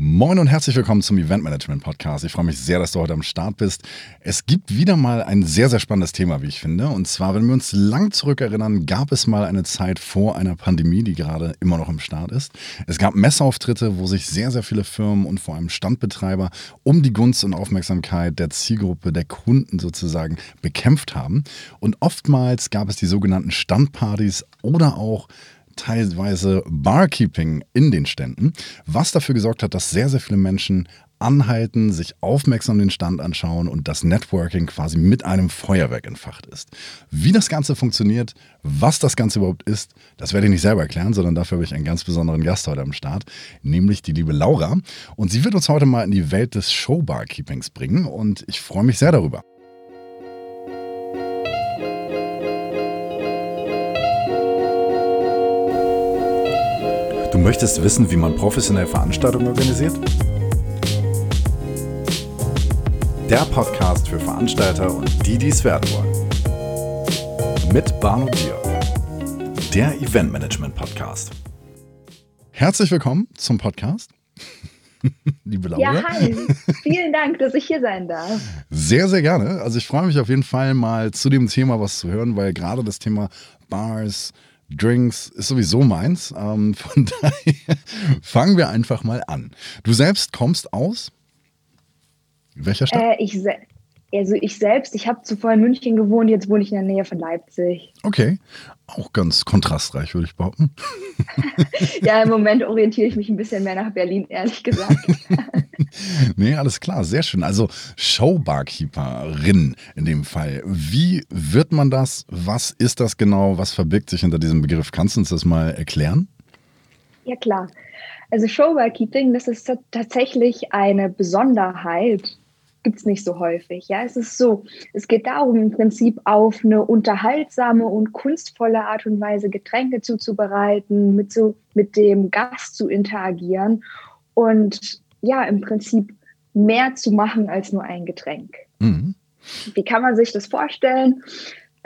Moin und herzlich willkommen zum Event Management Podcast. Ich freue mich sehr, dass du heute am Start bist. Es gibt wieder mal ein sehr, sehr spannendes Thema, wie ich finde. Und zwar, wenn wir uns lang zurückerinnern, gab es mal eine Zeit vor einer Pandemie, die gerade immer noch im Start ist. Es gab Messeauftritte, wo sich sehr, sehr viele Firmen und vor allem Standbetreiber um die Gunst und Aufmerksamkeit der Zielgruppe, der Kunden sozusagen bekämpft haben. Und oftmals gab es die sogenannten Standpartys oder auch teilweise Barkeeping in den Ständen, was dafür gesorgt hat, dass sehr, sehr viele Menschen anhalten, sich aufmerksam den Stand anschauen und das Networking quasi mit einem Feuerwerk entfacht ist. Wie das Ganze funktioniert, was das Ganze überhaupt ist, das werde ich nicht selber erklären, sondern dafür habe ich einen ganz besonderen Gast heute am Start, nämlich die liebe Laura. Und sie wird uns heute mal in die Welt des Showbarkeepings bringen und ich freue mich sehr darüber. Möchtest wissen, wie man professionell Veranstaltungen organisiert? Der Podcast für Veranstalter und die, die es werden wollen. Mit Barno Bier. Der Eventmanagement Podcast. Herzlich willkommen zum Podcast. Liebe Laura. Ja, hi. Vielen Dank, dass ich hier sein darf. Sehr, sehr gerne. Also ich freue mich auf jeden Fall mal zu dem Thema was zu hören, weil gerade das Thema Bars, Drinks ist sowieso meins. Ähm, von daher fangen wir einfach mal an. Du selbst kommst aus welcher Stadt? Äh, ich, also ich selbst, ich habe zuvor in München gewohnt, jetzt wohne ich in der Nähe von Leipzig. Okay, auch ganz kontrastreich, würde ich behaupten. ja, im Moment orientiere ich mich ein bisschen mehr nach Berlin, ehrlich gesagt. nee, alles klar, sehr schön. Also Showbarkeeperin in dem Fall. Wie wird man das? Was ist das genau? Was verbirgt sich hinter diesem Begriff? Kannst du uns das mal erklären? Ja, klar. Also Showbarkeeping, das ist tatsächlich eine Besonderheit gibt es nicht so häufig. Ja, es ist so, es geht darum, im Prinzip auf eine unterhaltsame und kunstvolle Art und Weise Getränke zuzubereiten, mit, so, mit dem Gast zu interagieren und ja, im Prinzip mehr zu machen als nur ein Getränk. Mhm. Wie kann man sich das vorstellen?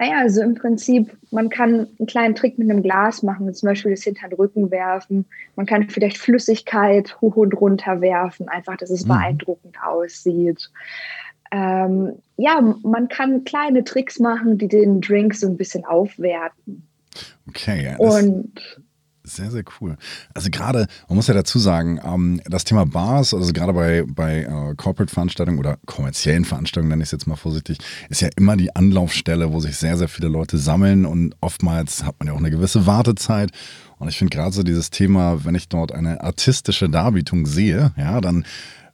Naja, also im Prinzip, man kann einen kleinen Trick mit einem Glas machen, zum Beispiel das hinter den Rücken werfen. Man kann vielleicht Flüssigkeit hoch und runter werfen, einfach, dass es mhm. beeindruckend aussieht. Ähm, ja, man kann kleine Tricks machen, die den Drink so ein bisschen aufwerten. Okay, ja. Und sehr, sehr cool. Also gerade, man muss ja dazu sagen, ähm, das Thema Bars, also gerade bei, bei äh, Corporate-Veranstaltungen oder kommerziellen Veranstaltungen, nenne ich es jetzt mal vorsichtig, ist ja immer die Anlaufstelle, wo sich sehr, sehr viele Leute sammeln und oftmals hat man ja auch eine gewisse Wartezeit. Und ich finde gerade so dieses Thema, wenn ich dort eine artistische Darbietung sehe, ja, dann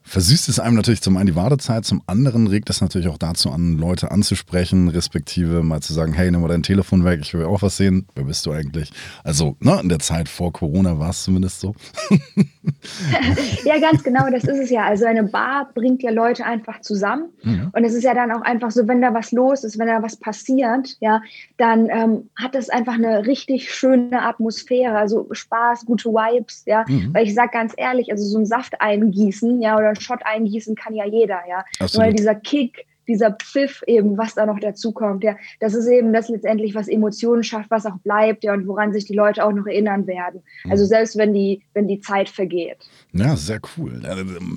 versüßt es einem natürlich zum einen die Wartezeit, zum anderen regt es natürlich auch dazu an, Leute anzusprechen, respektive mal zu sagen, hey, nimm mal dein Telefon weg, ich will auch was sehen. Wer bist du eigentlich? Also, ne, in der Zeit vor Corona war es zumindest so. ja, ganz genau, das ist es ja. Also eine Bar bringt ja Leute einfach zusammen. Mhm. Und es ist ja dann auch einfach so, wenn da was los ist, wenn da was passiert, ja, dann ähm, hat das einfach eine richtig schöne Atmosphäre, also Spaß, gute Vibes, ja. Mhm. Weil ich sage ganz ehrlich, also so ein Saft eingießen, ja, oder Shot eingießen kann ja jeder, ja. Absolut. Weil dieser Kick, dieser Pfiff eben, was da noch dazu kommt, ja, das ist eben das letztendlich, was Emotionen schafft, was auch bleibt, ja, und woran sich die Leute auch noch erinnern werden. Mhm. Also selbst wenn die, wenn die Zeit vergeht. Ja, sehr cool.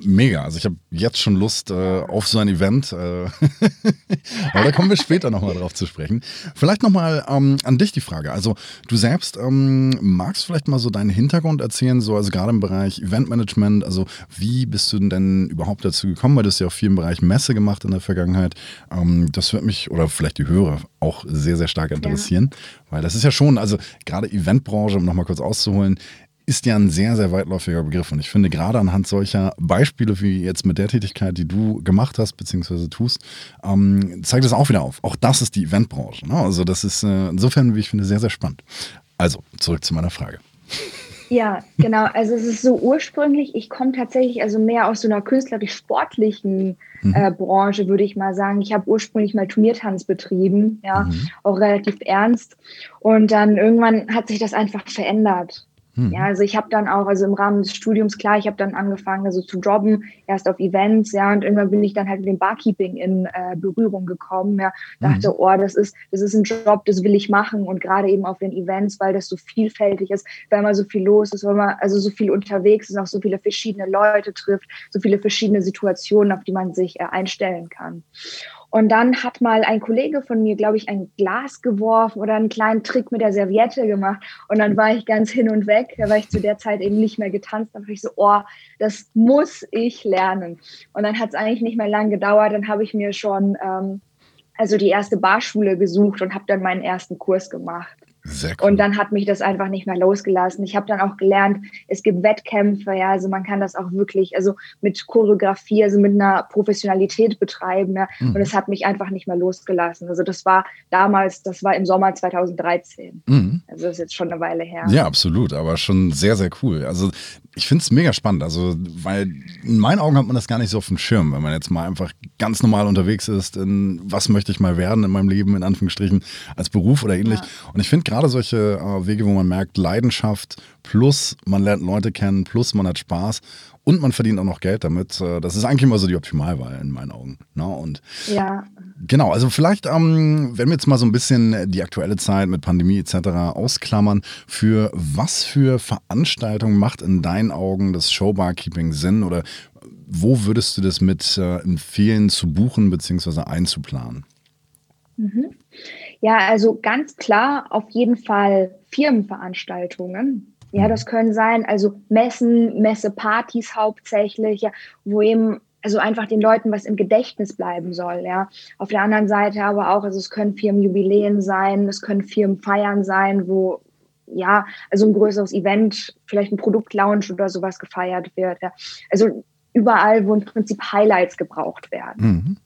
Mega. Also ich habe jetzt schon Lust äh, auf so ein Event. Äh Aber da kommen wir später nochmal drauf zu sprechen. Vielleicht nochmal ähm, an dich die Frage. Also du selbst ähm, magst vielleicht mal so deinen Hintergrund erzählen, so also gerade im Bereich Eventmanagement. Also wie bist du denn überhaupt dazu gekommen? Weil du hast ja auch viel im Bereich Messe gemacht in der Vergangenheit. Ähm, das wird mich oder vielleicht die Hörer auch sehr, sehr stark interessieren. Ja. Weil das ist ja schon, also gerade Eventbranche, um nochmal kurz auszuholen, ist ja ein sehr, sehr weitläufiger Begriff. Und ich finde, gerade anhand solcher Beispiele wie jetzt mit der Tätigkeit, die du gemacht hast, beziehungsweise tust, ähm, zeigt das auch wieder auf. Auch das ist die Eventbranche. Ne? Also, das ist äh, insofern, wie ich finde, sehr, sehr spannend. Also, zurück zu meiner Frage. Ja, genau. Also es ist so ursprünglich, ich komme tatsächlich also mehr aus so einer künstlerisch-sportlichen mhm. äh, Branche, würde ich mal sagen. Ich habe ursprünglich mal Turniertanz betrieben, ja, mhm. auch relativ ernst. Und dann irgendwann hat sich das einfach verändert. Mhm. Ja, also ich habe dann auch, also im Rahmen des Studiums, klar, ich habe dann angefangen, also zu jobben, erst auf Events, ja, und irgendwann bin ich dann halt mit dem Barkeeping in äh, Berührung gekommen, ja, dachte, mhm. oh, das ist, das ist ein Job, das will ich machen und gerade eben auf den Events, weil das so vielfältig ist, weil mal so viel los ist, weil man also so viel unterwegs ist, auch so viele verschiedene Leute trifft, so viele verschiedene Situationen, auf die man sich äh, einstellen kann. Und dann hat mal ein Kollege von mir, glaube ich, ein Glas geworfen oder einen kleinen Trick mit der Serviette gemacht. Und dann war ich ganz hin und weg, weil ich zu der Zeit eben nicht mehr getanzt habe. Ich so, oh, das muss ich lernen. Und dann hat es eigentlich nicht mehr lang gedauert. Dann habe ich mir schon ähm, also die erste Barschule gesucht und habe dann meinen ersten Kurs gemacht. Cool. Und dann hat mich das einfach nicht mehr losgelassen. Ich habe dann auch gelernt, es gibt Wettkämpfe, ja, also man kann das auch wirklich, also mit Choreografie, also mit einer Professionalität betreiben, ja, mhm. und es hat mich einfach nicht mehr losgelassen. Also das war damals, das war im Sommer 2013. Mhm. Also das ist jetzt schon eine Weile her. Ja, absolut, aber schon sehr, sehr cool. Also ich finde es mega spannend, also weil in meinen Augen hat man das gar nicht so auf dem Schirm, wenn man jetzt mal einfach ganz normal unterwegs ist, in was möchte ich mal werden in meinem Leben, in Anführungsstrichen, als Beruf oder ähnlich. Ja. Und ich finde gerade solche äh, Wege, wo man merkt, Leidenschaft plus man lernt Leute kennen, plus man hat Spaß und man verdient auch noch Geld damit. Äh, das ist eigentlich immer so die Optimalwahl in meinen Augen. Ne? Und ja. Genau, also vielleicht, ähm, wenn wir jetzt mal so ein bisschen die aktuelle Zeit mit Pandemie etc. ausklammern, für was für Veranstaltungen macht in deinen Augen das Showbarkeeping Sinn oder wo würdest du das mit äh, empfehlen zu buchen bzw. einzuplanen? Mhm. Ja, also ganz klar auf jeden Fall Firmenveranstaltungen. Ja, das können sein, also Messen, Messepartys hauptsächlich, ja, wo eben also einfach den Leuten was im Gedächtnis bleiben soll, ja. Auf der anderen Seite aber auch, also es können Firmenjubiläen sein, es können Firmenfeiern sein, wo ja, also ein größeres Event, vielleicht ein Produktlaunch oder sowas gefeiert wird. Ja. Also überall, wo im Prinzip Highlights gebraucht werden. Mhm.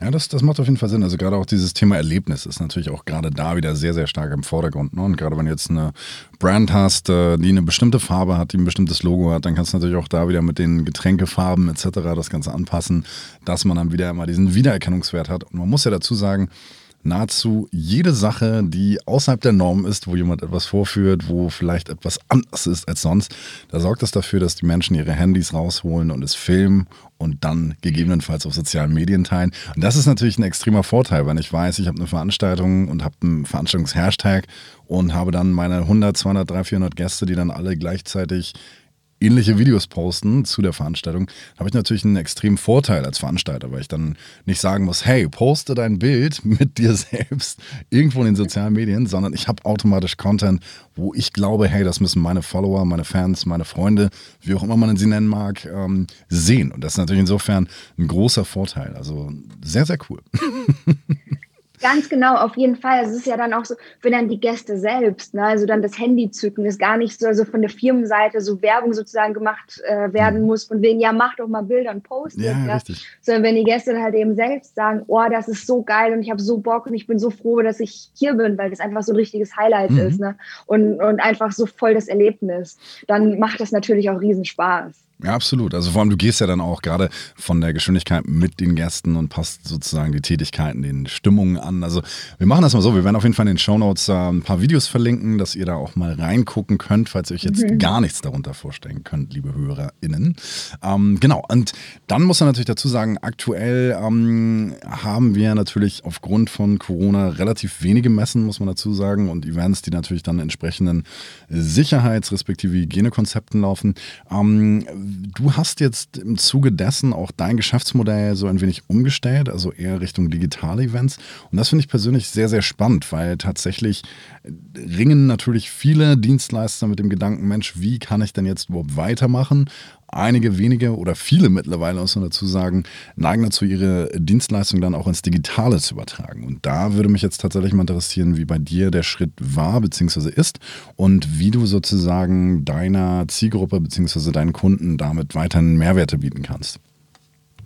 Ja, das, das macht auf jeden Fall Sinn. Also gerade auch dieses Thema Erlebnis ist natürlich auch gerade da wieder sehr, sehr stark im Vordergrund. Ne? Und gerade wenn du jetzt eine Brand hast, äh, die eine bestimmte Farbe hat, die ein bestimmtes Logo hat, dann kannst du natürlich auch da wieder mit den Getränkefarben etc. das Ganze anpassen, dass man dann wieder immer diesen Wiedererkennungswert hat. Und man muss ja dazu sagen, nahezu jede Sache, die außerhalb der Norm ist, wo jemand etwas vorführt, wo vielleicht etwas anders ist als sonst, da sorgt das dafür, dass die Menschen ihre Handys rausholen und es filmen und dann gegebenenfalls auf sozialen Medien teilen. Und das ist natürlich ein extremer Vorteil, wenn ich weiß, ich habe eine Veranstaltung und habe einen Veranstaltungshashtag und habe dann meine 100, 200, 300, 400 Gäste, die dann alle gleichzeitig ähnliche Videos posten zu der Veranstaltung, habe ich natürlich einen extremen Vorteil als Veranstalter, weil ich dann nicht sagen muss, hey, poste dein Bild mit dir selbst irgendwo in den sozialen Medien, sondern ich habe automatisch Content, wo ich glaube, hey, das müssen meine Follower, meine Fans, meine Freunde, wie auch immer man sie nennen mag, ähm, sehen. Und das ist natürlich insofern ein großer Vorteil. Also sehr, sehr cool. Ganz genau, auf jeden Fall. Es ist ja dann auch so, wenn dann die Gäste selbst, ne, also dann das Handy zücken, ist gar nicht so, also von der Firmenseite so Werbung sozusagen gemacht äh, werden mhm. muss, von wegen, ja, mach doch mal Bilder und postet. Ja, ja, richtig. Sondern wenn die Gäste dann halt eben selbst sagen, oh, das ist so geil und ich habe so Bock und ich bin so froh, dass ich hier bin, weil das einfach so ein richtiges Highlight mhm. ist, ne? Und, und einfach so voll das Erlebnis, dann macht das natürlich auch riesen Spaß. Ja, absolut. Also vor allem, du gehst ja dann auch gerade von der Geschwindigkeit mit den Gästen und passt sozusagen die Tätigkeiten den Stimmungen an. Also wir machen das mal so, wir werden auf jeden Fall in den Shownotes äh, ein paar Videos verlinken, dass ihr da auch mal reingucken könnt, falls ihr euch jetzt mhm. gar nichts darunter vorstellen könnt, liebe HörerInnen. Ähm, genau, und dann muss man natürlich dazu sagen, aktuell ähm, haben wir natürlich aufgrund von Corona relativ wenige Messen, muss man dazu sagen, und Events, die natürlich dann entsprechenden Sicherheits- respektive Hygienekonzepten laufen. Ähm, du hast jetzt im Zuge dessen auch dein Geschäftsmodell so ein wenig umgestellt, also eher Richtung digitale Events. Und das finde ich persönlich sehr, sehr spannend, weil tatsächlich ringen natürlich viele Dienstleister mit dem Gedanken, Mensch, wie kann ich denn jetzt überhaupt weitermachen? Einige wenige oder viele mittlerweile, muss man dazu sagen, neigen dazu, ihre Dienstleistung dann auch ins Digitale zu übertragen. Und da würde mich jetzt tatsächlich mal interessieren, wie bei dir der Schritt war bzw. ist und wie du sozusagen deiner Zielgruppe bzw. deinen Kunden damit weiterhin Mehrwerte bieten kannst.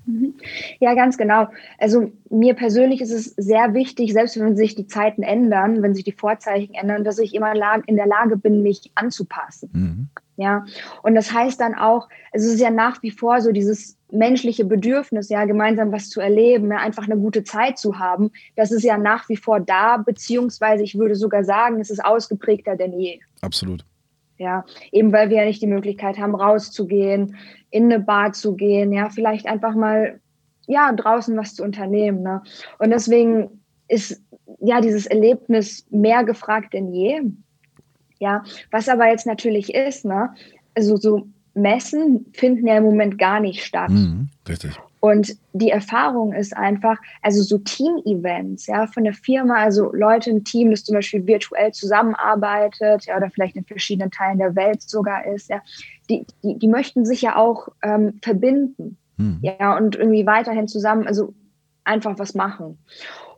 Mhm. Ja, ganz genau. Also mir persönlich ist es sehr wichtig, selbst wenn sich die Zeiten ändern, wenn sich die Vorzeichen ändern, dass ich immer in der Lage bin, mich anzupassen. Mhm. Ja, und das heißt dann auch, es ist ja nach wie vor so dieses menschliche Bedürfnis, ja, gemeinsam was zu erleben, ja, einfach eine gute Zeit zu haben, das ist ja nach wie vor da, beziehungsweise ich würde sogar sagen, es ist ausgeprägter denn je. Absolut. Ja, eben weil wir ja nicht die Möglichkeit haben, rauszugehen, in eine Bar zu gehen, ja, vielleicht einfach mal, ja, draußen was zu unternehmen. Ne? Und deswegen ist ja dieses Erlebnis mehr gefragt denn je. Ja, was aber jetzt natürlich ist, ne, also so Messen finden ja im Moment gar nicht statt. Mhm, richtig. Und die Erfahrung ist einfach, also so Team-Events, ja, von der Firma, also Leute im Team, das zum Beispiel virtuell zusammenarbeitet, ja, oder vielleicht in verschiedenen Teilen der Welt sogar ist, ja, die, die, die möchten sich ja auch ähm, verbinden, mhm. ja, und irgendwie weiterhin zusammen, also einfach was machen.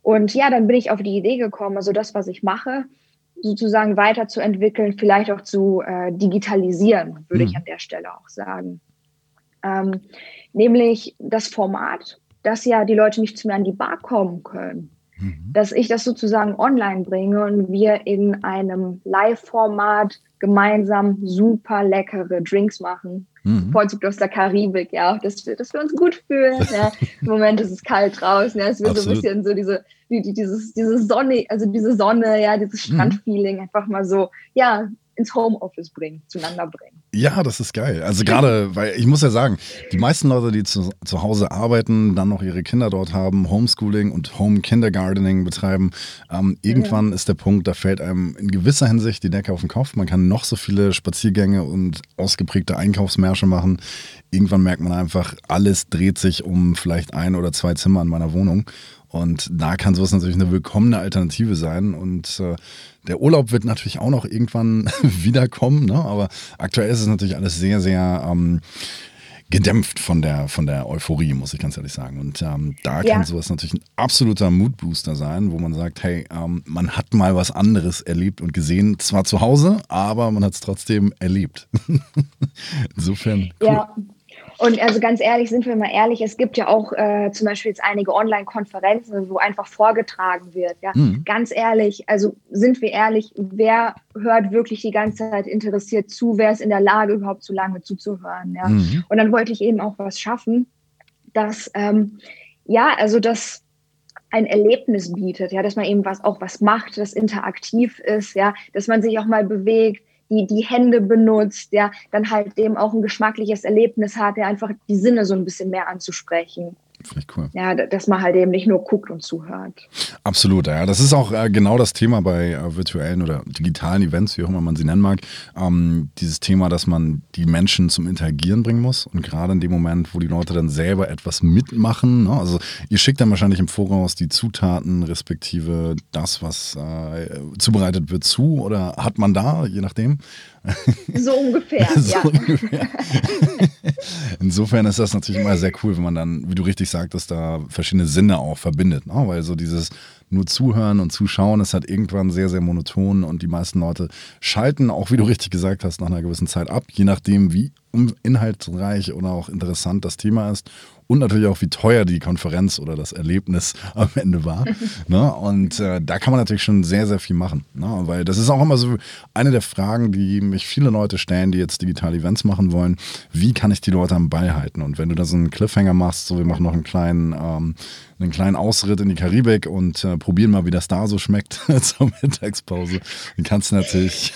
Und ja, dann bin ich auf die Idee gekommen, also das, was ich mache, sozusagen weiterzuentwickeln, vielleicht auch zu äh, digitalisieren, würde mhm. ich an der Stelle auch sagen. Ähm, nämlich das Format, dass ja die Leute nicht zu mir an die Bar kommen können. Mhm. Dass ich das sozusagen online bringe und wir in einem Live-Format gemeinsam super leckere Drinks machen. Mhm. Vollzug aus der Karibik, ja, dass wir, dass wir uns gut fühlen. Ja. Im Moment ist es kalt draußen, ja, es wird so ein bisschen so diese, die, dieses, diese Sonne, also diese Sonne, ja, dieses mhm. Strandfeeling einfach mal so, ja, ins Homeoffice bringen, zueinander bringen. Ja, das ist geil. Also gerade, weil ich muss ja sagen, die meisten Leute, die zu, zu Hause arbeiten, dann noch ihre Kinder dort haben, Homeschooling und Home Kindergartening betreiben, ähm, irgendwann ja. ist der Punkt, da fällt einem in gewisser Hinsicht die Decke auf den Kopf. Man kann noch so viele Spaziergänge und ausgeprägte Einkaufsmärsche machen. Irgendwann merkt man einfach, alles dreht sich um vielleicht ein oder zwei Zimmer in meiner Wohnung. Und da kann sowas natürlich eine willkommene Alternative sein. Und äh, der Urlaub wird natürlich auch noch irgendwann wiederkommen, ne? aber aktuell ist es natürlich alles sehr, sehr ähm, gedämpft von der, von der Euphorie, muss ich ganz ehrlich sagen. Und ähm, da ja. kann sowas natürlich ein absoluter Moodbooster sein, wo man sagt, hey, ähm, man hat mal was anderes erlebt und gesehen, zwar zu Hause, aber man hat es trotzdem erlebt. Insofern. Cool. Ja. Und also ganz ehrlich, sind wir mal ehrlich, es gibt ja auch äh, zum Beispiel jetzt einige Online-Konferenzen, wo einfach vorgetragen wird. Ja? Mhm. Ganz ehrlich, also sind wir ehrlich, wer hört wirklich die ganze Zeit interessiert zu, wer ist in der Lage, überhaupt so lange zuzuhören. Ja? Mhm. Und dann wollte ich eben auch was schaffen, dass, ähm, ja, also das ein Erlebnis bietet, ja, dass man eben was auch was macht, das interaktiv ist, ja, dass man sich auch mal bewegt, die, die Hände benutzt, ja, dann halt eben auch ein geschmackliches Erlebnis hat, ja, einfach die Sinne so ein bisschen mehr anzusprechen. Finde ich cool. Ja, dass man halt eben nicht nur guckt und zuhört. Absolut, ja. Das ist auch äh, genau das Thema bei äh, virtuellen oder digitalen Events, wie auch immer man sie nennen mag. Ähm, dieses Thema, dass man die Menschen zum Interagieren bringen muss. Und gerade in dem Moment, wo die Leute dann selber etwas mitmachen, ne? also ihr schickt dann wahrscheinlich im Voraus die Zutaten respektive das, was äh, zubereitet wird, zu oder hat man da, je nachdem. So ungefähr, so ja. Ungefähr. Insofern ist das natürlich immer sehr cool, wenn man dann, wie du richtig sagtest, da verschiedene Sinne auch verbindet. Ne? Weil so dieses nur zuhören und zuschauen ist halt irgendwann sehr, sehr monoton und die meisten Leute schalten, auch wie du richtig gesagt hast, nach einer gewissen Zeit ab, je nachdem, wie inhaltsreich oder auch interessant das Thema ist und natürlich auch, wie teuer die Konferenz oder das Erlebnis am Ende war. ne? Und äh, da kann man natürlich schon sehr, sehr viel machen. Ne? Weil das ist auch immer so eine der Fragen, die mich viele Leute stellen, die jetzt digitale Events machen wollen. Wie kann ich die Leute am Ball halten? Und wenn du da so einen Cliffhanger machst, so wir machen noch einen kleinen, ähm, einen kleinen Ausritt in die Karibik und äh, probieren mal, wie das da so schmeckt zur Mittagspause, dann kannst du natürlich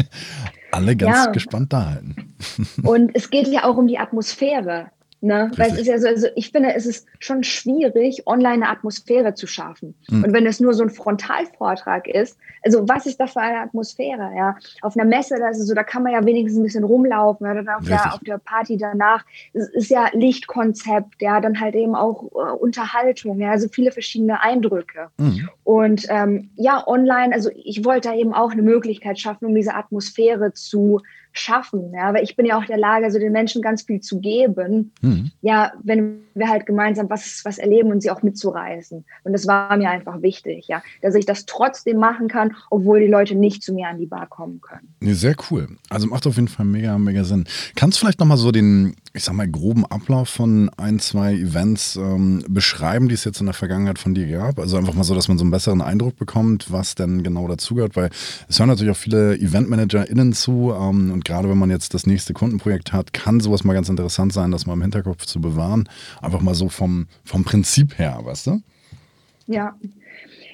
alle ganz ja. gespannt da halten. Und es geht ja auch um die Atmosphäre. Ne? Weil es ist ja so, also ich finde, es ist schon schwierig, online eine Atmosphäre zu schaffen. Mhm. Und wenn es nur so ein Frontalvortrag ist, also was ist da für eine Atmosphäre? Ja, auf einer Messe, da ist es so, da kann man ja wenigstens ein bisschen rumlaufen oder auf der, auf der Party danach. Es ist ja Lichtkonzept, ja, dann halt eben auch äh, Unterhaltung, ja, also viele verschiedene Eindrücke. Mhm. Und ähm, ja, online, also ich wollte da eben auch eine Möglichkeit schaffen, um diese Atmosphäre zu schaffen. Ja, weil ich bin ja auch der Lage, so den Menschen ganz viel zu geben. Mhm. Ja, wenn wir halt gemeinsam was, was erleben und sie auch mitzureißen. Und das war mir einfach wichtig, ja, dass ich das trotzdem machen kann, obwohl die Leute nicht zu mir an die Bar kommen können. Sehr cool. Also macht auf jeden Fall mega, mega Sinn. Kannst du vielleicht nochmal so den, ich sag mal, groben Ablauf von ein, zwei Events ähm, beschreiben, die es jetzt in der Vergangenheit von dir gab? Also einfach mal so, dass man so einen besseren Eindruck bekommt, was denn genau dazugehört, weil es hören natürlich auch viele EventmanagerInnen zu ähm, und gerade wenn man jetzt das nächste Kundenprojekt hat, kann sowas mal ganz interessant sein, das mal im Hinterkopf zu bewahren. Einfach mal so vom, vom Prinzip her, weißt du? Ja.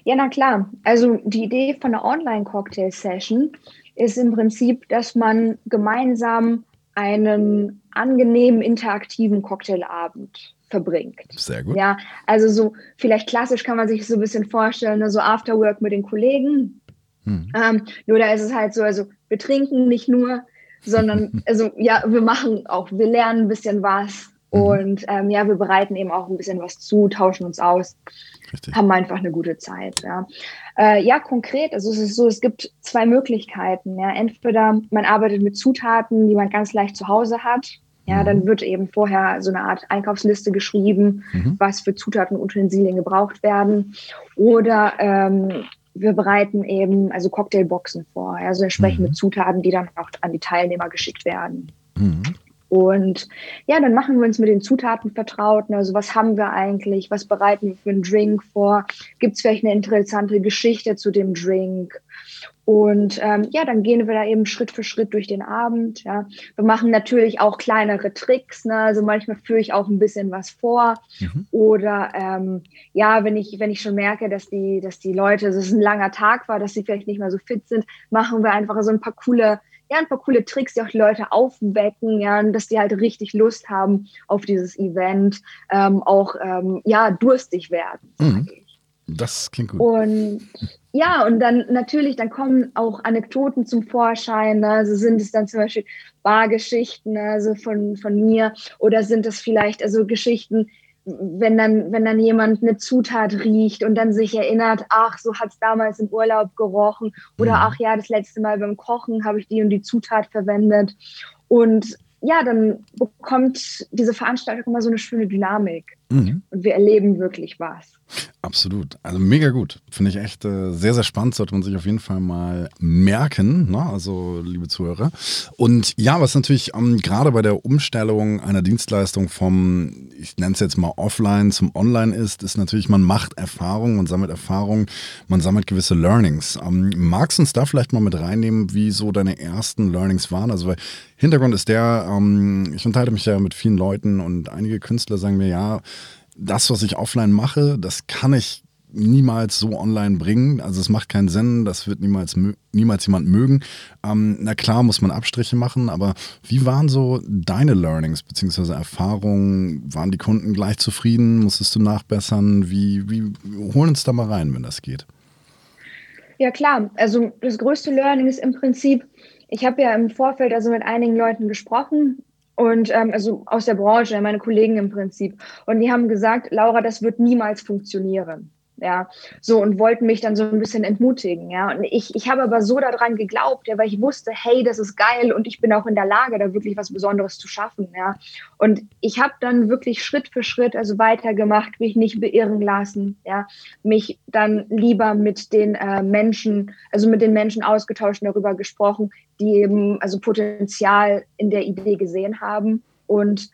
Ja, na klar. Also die Idee von einer Online-Cocktail-Session ist im Prinzip, dass man gemeinsam einen angenehmen interaktiven Cocktailabend verbringt. Sehr gut. Ja, also so vielleicht klassisch kann man sich so ein bisschen vorstellen, ne, so Afterwork mit den Kollegen. Hm. Ähm, nur da ist es halt so, also wir trinken nicht nur, sondern also ja, wir machen auch, wir lernen ein bisschen was mhm. und ähm, ja, wir bereiten eben auch ein bisschen was zu, tauschen uns aus, Richtig. haben einfach eine gute Zeit. Ja. Äh, ja, konkret, also es ist so, es gibt zwei Möglichkeiten. Ja. Entweder man arbeitet mit Zutaten, die man ganz leicht zu Hause hat. Ja, mhm. dann wird eben vorher so eine Art Einkaufsliste geschrieben, mhm. was für Zutaten und Utensilien gebraucht werden. Oder ähm, wir bereiten eben also Cocktailboxen vor, also entsprechend mhm. Zutaten, die dann auch an die Teilnehmer geschickt werden. Mhm. Und ja, dann machen wir uns mit den Zutaten vertraut. Also was haben wir eigentlich? Was bereiten wir für einen Drink vor? Gibt es vielleicht eine interessante Geschichte zu dem Drink? Und ähm, ja, dann gehen wir da eben Schritt für Schritt durch den Abend. Ja. Wir machen natürlich auch kleinere Tricks. Ne? Also manchmal führe ich auch ein bisschen was vor. Mhm. Oder ähm, ja, wenn ich, wenn ich schon merke, dass die, dass die Leute, dass es ein langer Tag war, dass sie vielleicht nicht mehr so fit sind, machen wir einfach so ein paar coole ja, ein paar coole Tricks, die auch die Leute aufwecken, ja, und dass die halt richtig Lust haben auf dieses Event, ähm, auch ähm, ja, durstig werden. Mhm. Das klingt gut. Und ja, und dann natürlich, dann kommen auch Anekdoten zum Vorschein. Ne? Also sind es dann zum Beispiel Bargeschichten, ne? also von, von mir, oder sind es vielleicht also Geschichten, wenn dann, wenn dann jemand eine Zutat riecht und dann sich erinnert, ach, so hat es damals im Urlaub gerochen oder mhm. ach ja, das letzte Mal beim Kochen habe ich die und die Zutat verwendet. Und ja, dann bekommt diese Veranstaltung immer so eine schöne Dynamik. Mhm. Und wir erleben wirklich was. Absolut. Also mega gut. Finde ich echt äh, sehr, sehr spannend. Sollte man sich auf jeden Fall mal merken. Ne? Also, liebe Zuhörer. Und ja, was natürlich ähm, gerade bei der Umstellung einer Dienstleistung vom, ich nenne es jetzt mal offline zum online ist, ist natürlich, man macht Erfahrungen und sammelt Erfahrungen, man sammelt gewisse Learnings. Ähm, magst du uns da vielleicht mal mit reinnehmen, wie so deine ersten Learnings waren? Also, weil Hintergrund ist der, ähm, ich unterhalte mich ja mit vielen Leuten und einige Künstler sagen mir, ja, das, was ich offline mache, das kann ich niemals so online bringen. Also es macht keinen Sinn, das wird niemals, niemals jemand mögen. Ähm, na klar muss man Abstriche machen, aber wie waren so deine Learnings bzw. Erfahrungen? Waren die Kunden gleich zufrieden? Musstest du nachbessern? Wie, wie holen uns da mal rein, wenn das geht? Ja klar, also das größte Learning ist im Prinzip, ich habe ja im Vorfeld also mit einigen Leuten gesprochen und ähm, also aus der Branche, meine Kollegen im Prinzip. Und die haben gesagt, Laura, das wird niemals funktionieren ja, so und wollten mich dann so ein bisschen entmutigen, ja. Und ich, ich habe aber so daran geglaubt, ja, weil ich wusste, hey, das ist geil und ich bin auch in der Lage, da wirklich was Besonderes zu schaffen, ja. Und ich habe dann wirklich Schritt für Schritt also weitergemacht, mich nicht beirren lassen, ja, mich dann lieber mit den äh, Menschen, also mit den Menschen ausgetauscht darüber gesprochen, die eben also Potenzial in der Idee gesehen haben und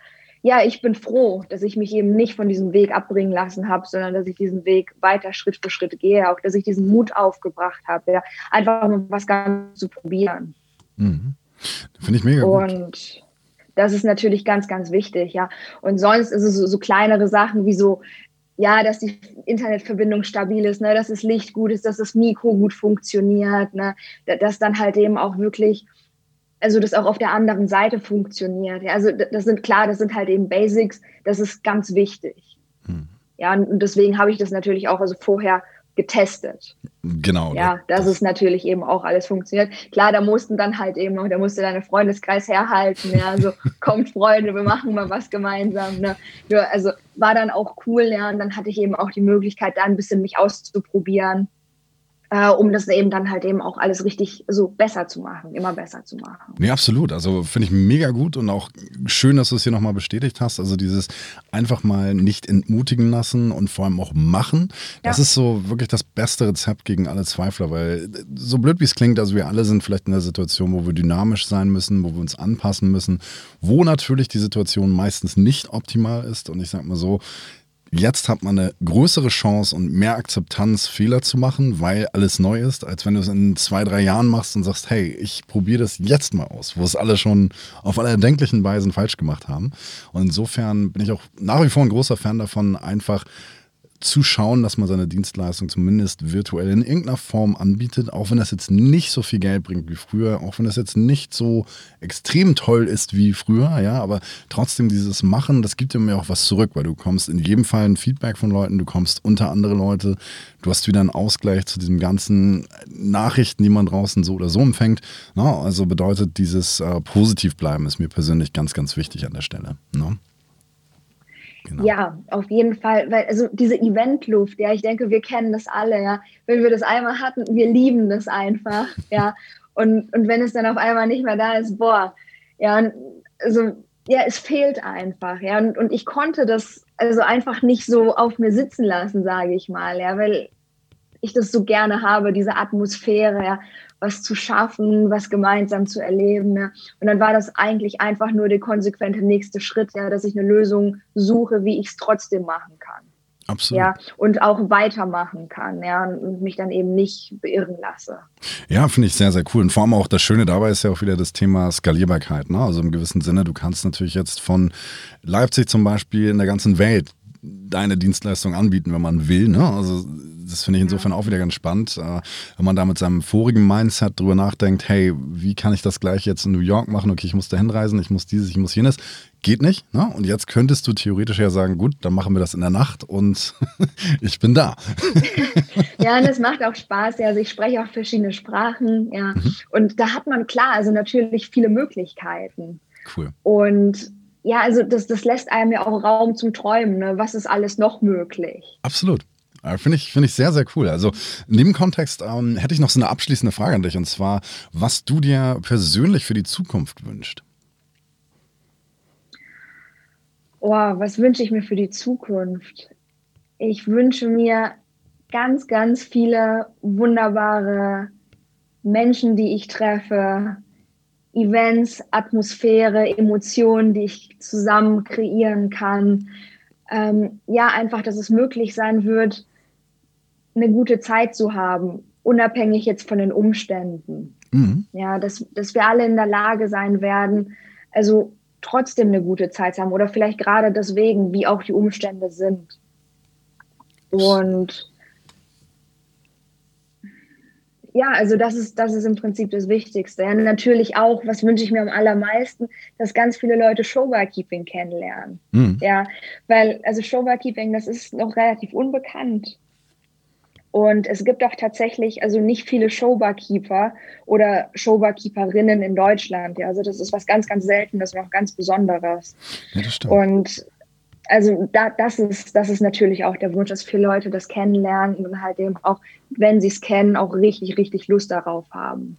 ja, ich bin froh, dass ich mich eben nicht von diesem Weg abbringen lassen habe, sondern dass ich diesen Weg weiter Schritt für Schritt gehe, auch dass ich diesen Mut aufgebracht habe, ja, einfach mal was ganz zu probieren. Mhm. Finde ich mega Und gut. das ist natürlich ganz, ganz wichtig, ja. Und sonst ist es so, so kleinere Sachen wie so, ja, dass die Internetverbindung stabil ist, ne, dass das Licht gut ist, dass das Mikro gut funktioniert, ne, dass dann halt eben auch wirklich also das auch auf der anderen Seite funktioniert. Ja, also das sind klar, das sind halt eben Basics, das ist ganz wichtig. Hm. Ja, und deswegen habe ich das natürlich auch also vorher getestet. Genau. Ja, dass das es natürlich eben auch alles funktioniert. Klar, da mussten dann halt eben noch, da musste deine Freundeskreis herhalten, ja, so kommt Freunde, wir machen mal was gemeinsam. Ne? Ja, also war dann auch cool, ja, und dann hatte ich eben auch die Möglichkeit, da ein bisschen mich auszuprobieren äh, um das eben dann halt eben auch alles richtig so besser zu machen, immer besser zu machen. Nee, absolut. Also finde ich mega gut und auch schön, dass du es hier nochmal bestätigt hast. Also dieses einfach mal nicht entmutigen lassen und vor allem auch machen. Das ja. ist so wirklich das beste Rezept gegen alle Zweifler, weil so blöd wie es klingt, also wir alle sind vielleicht in der Situation, wo wir dynamisch sein müssen, wo wir uns anpassen müssen, wo natürlich die Situation meistens nicht optimal ist. Und ich sag mal so, Jetzt hat man eine größere Chance und mehr Akzeptanz, Fehler zu machen, weil alles neu ist, als wenn du es in zwei, drei Jahren machst und sagst, hey, ich probiere das jetzt mal aus, wo es alle schon auf alle erdenklichen Weisen falsch gemacht haben. Und insofern bin ich auch nach wie vor ein großer Fan davon, einfach zu schauen, dass man seine Dienstleistung zumindest virtuell in irgendeiner Form anbietet, auch wenn das jetzt nicht so viel Geld bringt wie früher, auch wenn das jetzt nicht so extrem toll ist wie früher, ja, aber trotzdem dieses Machen, das gibt mir auch was zurück, weil du kommst in jedem Fall ein Feedback von Leuten, du kommst unter andere Leute, du hast wieder einen Ausgleich zu diesem ganzen Nachrichten, die man draußen so oder so empfängt. Na, also bedeutet dieses äh, Positivbleiben ist mir persönlich ganz, ganz wichtig an der Stelle. Ne? Genau. Ja, auf jeden Fall, weil also diese Eventluft, ja, ich denke, wir kennen das alle, ja. Wenn wir das einmal hatten, wir lieben das einfach, ja. Und, und wenn es dann auf einmal nicht mehr da ist, boah, ja, und, also ja, es fehlt einfach, ja. Und, und ich konnte das also einfach nicht so auf mir sitzen lassen, sage ich mal, ja, weil ich das so gerne habe, diese Atmosphäre, ja was zu schaffen, was gemeinsam zu erleben. Ne? Und dann war das eigentlich einfach nur der konsequente nächste Schritt, ja, dass ich eine Lösung suche, wie ich es trotzdem machen kann. Absolut. Ja, und auch weitermachen kann, ja, und mich dann eben nicht beirren lasse. Ja, finde ich sehr, sehr cool. Und vor allem auch das Schöne dabei ist ja auch wieder das Thema Skalierbarkeit. Ne? Also im gewissen Sinne, du kannst natürlich jetzt von Leipzig zum Beispiel in der ganzen Welt deine Dienstleistung anbieten, wenn man will. Ne? Also das finde ich insofern auch wieder ganz spannend, äh, wenn man da mit seinem vorigen Mindset drüber nachdenkt, hey, wie kann ich das gleich jetzt in New York machen? Okay, ich muss da hinreisen, ich muss dieses, ich muss jenes. Geht nicht. Ne? Und jetzt könntest du theoretisch ja sagen, gut, dann machen wir das in der Nacht und ich bin da. ja, und es macht auch Spaß. Ja. Also ich spreche auch verschiedene Sprachen, ja. Mhm. Und da hat man klar, also natürlich viele Möglichkeiten. Cool. Und ja, also das, das lässt einem ja auch Raum zum Träumen. Ne? Was ist alles noch möglich? Absolut. Finde ich, find ich sehr, sehr cool. Also in dem Kontext ähm, hätte ich noch so eine abschließende Frage an dich und zwar, was du dir persönlich für die Zukunft wünschst. Oh, was wünsche ich mir für die Zukunft? Ich wünsche mir ganz, ganz viele wunderbare Menschen, die ich treffe, Events, Atmosphäre, Emotionen, die ich zusammen kreieren kann. Ähm, ja, einfach, dass es möglich sein wird, eine gute Zeit zu haben, unabhängig jetzt von den Umständen. Mhm. Ja, dass, dass wir alle in der Lage sein werden, also trotzdem eine gute Zeit zu haben oder vielleicht gerade deswegen, wie auch die Umstände sind. Und ja, also das ist, das ist im Prinzip das Wichtigste. Ja, natürlich auch, was wünsche ich mir am allermeisten, dass ganz viele Leute Showbarkeeping kennenlernen. Mhm. Ja, weil, also Showbarkeeping, das ist noch relativ unbekannt. Und es gibt auch tatsächlich, also nicht viele Showbarkeeper oder Showbarkeeperinnen in Deutschland. Ja, also das ist was ganz, ganz Seltenes und auch ganz Besonderes. Ja, das stimmt. Und also da, das, ist, das ist natürlich auch der Wunsch, dass viele Leute das kennenlernen und halt eben auch, wenn sie es kennen, auch richtig, richtig Lust darauf haben.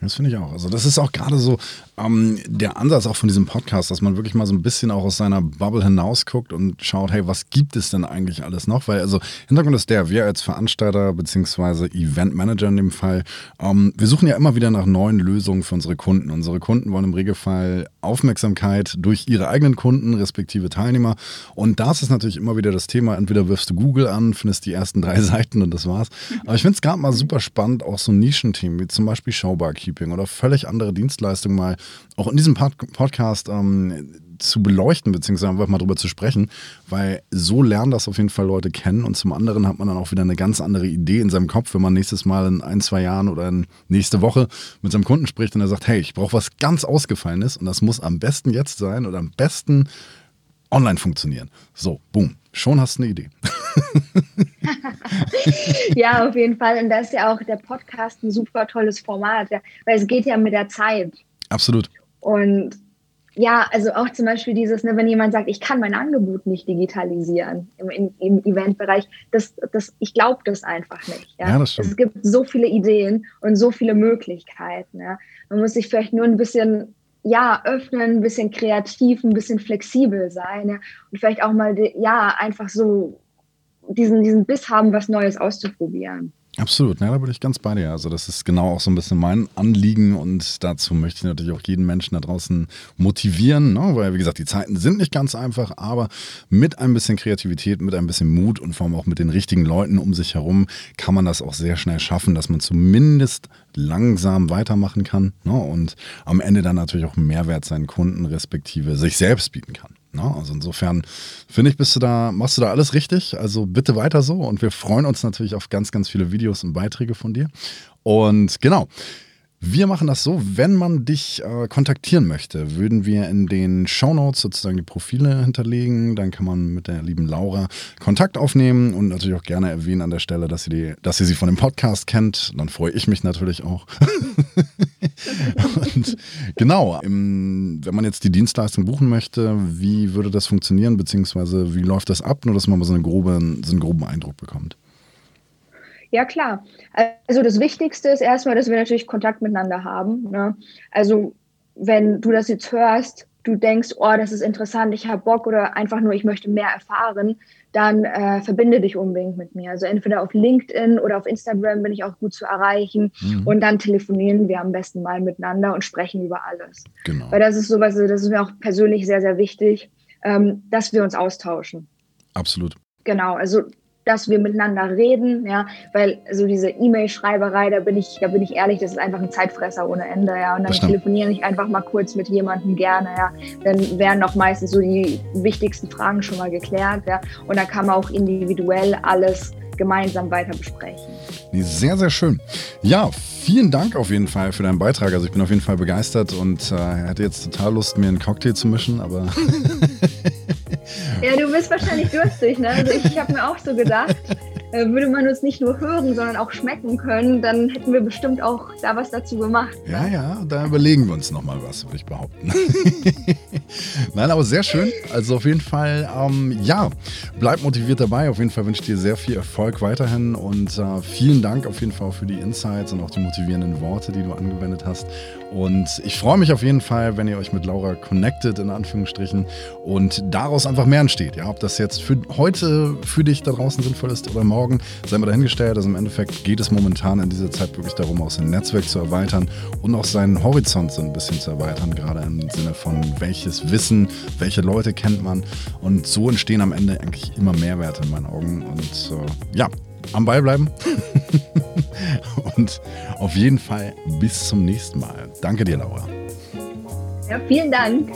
Das finde ich auch. Also das ist auch gerade so ähm, der Ansatz auch von diesem Podcast, dass man wirklich mal so ein bisschen auch aus seiner Bubble hinausguckt und schaut, hey, was gibt es denn eigentlich alles noch? Weil also Hintergrund ist der, wir als Veranstalter bzw. Eventmanager in dem Fall, ähm, wir suchen ja immer wieder nach neuen Lösungen für unsere Kunden. Unsere Kunden wollen im Regelfall Aufmerksamkeit durch ihre eigenen Kunden, respektive Teilnehmer. Und das ist natürlich immer wieder das Thema, entweder wirfst du Google an, findest die ersten drei Seiten und das war's. Aber ich finde es gerade mal super spannend, auch so Nischenthemen wie zum Beispiel Showbarkeeping oder völlig andere Dienstleistungen mal auch in diesem Pod Podcast ähm, zu beleuchten, beziehungsweise einfach mal drüber zu sprechen, weil so lernen das auf jeden Fall Leute kennen und zum anderen hat man dann auch wieder eine ganz andere Idee in seinem Kopf, wenn man nächstes Mal in ein, zwei Jahren oder in nächste Woche mit seinem Kunden spricht und er sagt, hey, ich brauche was ganz Ausgefallenes und das muss am besten jetzt sein oder am besten online funktionieren. So, boom, schon hast du eine Idee. ja, auf jeden Fall. Und da ist ja auch der Podcast ein super tolles Format, ja, weil es geht ja mit der Zeit. Absolut. Und ja, also auch zum Beispiel dieses, ne, wenn jemand sagt, ich kann mein Angebot nicht digitalisieren im, im, im Eventbereich, das, das, ich glaube das einfach nicht. Ja? ja, das stimmt. Es gibt so viele Ideen und so viele Möglichkeiten. Ja? Man muss sich vielleicht nur ein bisschen ja, öffnen, ein bisschen kreativ, ein bisschen flexibel sein ja? und vielleicht auch mal, ja, einfach so diesen, diesen Biss haben, was Neues auszuprobieren. Absolut, ja, da bin ich ganz bei dir. Also das ist genau auch so ein bisschen mein Anliegen und dazu möchte ich natürlich auch jeden Menschen da draußen motivieren, ne? weil wie gesagt, die Zeiten sind nicht ganz einfach, aber mit ein bisschen Kreativität, mit ein bisschen Mut und vor allem auch mit den richtigen Leuten um sich herum kann man das auch sehr schnell schaffen, dass man zumindest langsam weitermachen kann ne? und am Ende dann natürlich auch Mehrwert seinen Kunden respektive sich selbst bieten kann. Na, also insofern finde ich, bist du da, machst du da alles richtig. Also bitte weiter so und wir freuen uns natürlich auf ganz, ganz viele Videos und Beiträge von dir. Und genau. Wir machen das so, wenn man dich äh, kontaktieren möchte, würden wir in den Shownotes sozusagen die Profile hinterlegen. Dann kann man mit der lieben Laura Kontakt aufnehmen und natürlich auch gerne erwähnen an der Stelle, dass sie, die, dass sie sie von dem Podcast kennt. Dann freue ich mich natürlich auch. und genau, im, wenn man jetzt die Dienstleistung buchen möchte, wie würde das funktionieren, beziehungsweise wie läuft das ab, nur dass man mal so, eine grobe, so einen groben Eindruck bekommt? Ja, klar. Also das Wichtigste ist erstmal, dass wir natürlich Kontakt miteinander haben. Ne? Also wenn du das jetzt hörst, du denkst, oh, das ist interessant, ich habe Bock oder einfach nur, ich möchte mehr erfahren, dann äh, verbinde dich unbedingt mit mir. Also entweder auf LinkedIn oder auf Instagram bin ich auch gut zu erreichen mhm. und dann telefonieren wir am besten mal miteinander und sprechen über alles. Genau. Weil das ist sowas, das ist mir auch persönlich sehr, sehr wichtig, ähm, dass wir uns austauschen. Absolut. Genau, also dass wir miteinander reden, ja, weil so diese E-Mail-Schreiberei, da bin ich, da bin ich ehrlich, das ist einfach ein Zeitfresser ohne Ende, ja. Und dann telefoniere ich einfach mal kurz mit jemandem gerne, ja. Dann werden auch meistens so die wichtigsten Fragen schon mal geklärt, ja. Und dann kann man auch individuell alles gemeinsam weiter besprechen. Sehr, sehr schön. Ja, vielen Dank auf jeden Fall für deinen Beitrag. Also ich bin auf jeden Fall begeistert und äh, hatte jetzt total Lust, mir einen Cocktail zu mischen, aber Ja, du bist wahrscheinlich durstig, ne? Also ich habe mir auch so gedacht, würde man uns nicht nur hören, sondern auch schmecken können, dann hätten wir bestimmt auch da was dazu gemacht. Ne? Ja, ja, da überlegen wir uns nochmal was, würde ich behaupten. Nein, aber sehr schön. Also auf jeden Fall, ähm, ja, bleib motiviert dabei. Auf jeden Fall wünsche ich dir sehr viel Erfolg weiterhin und äh, vielen Dank auf jeden Fall für die Insights und auch die motivierenden Worte, die du angewendet hast. Und ich freue mich auf jeden Fall, wenn ihr euch mit Laura connectet, in Anführungsstrichen, und daraus einfach mehr entsteht. Ja, ob das jetzt für heute für dich da draußen sinnvoll ist oder morgen, sei mal dahingestellt. Also im Endeffekt geht es momentan in dieser Zeit wirklich darum, auch sein Netzwerk zu erweitern und auch seinen Horizont so ein bisschen zu erweitern, gerade im Sinne von welches Wissen, welche Leute kennt man. Und so entstehen am Ende eigentlich immer Mehrwerte in meinen Augen. Und äh, ja, am Ball bleiben. Und auf jeden Fall bis zum nächsten Mal. Danke dir, Laura. Ja, vielen Dank.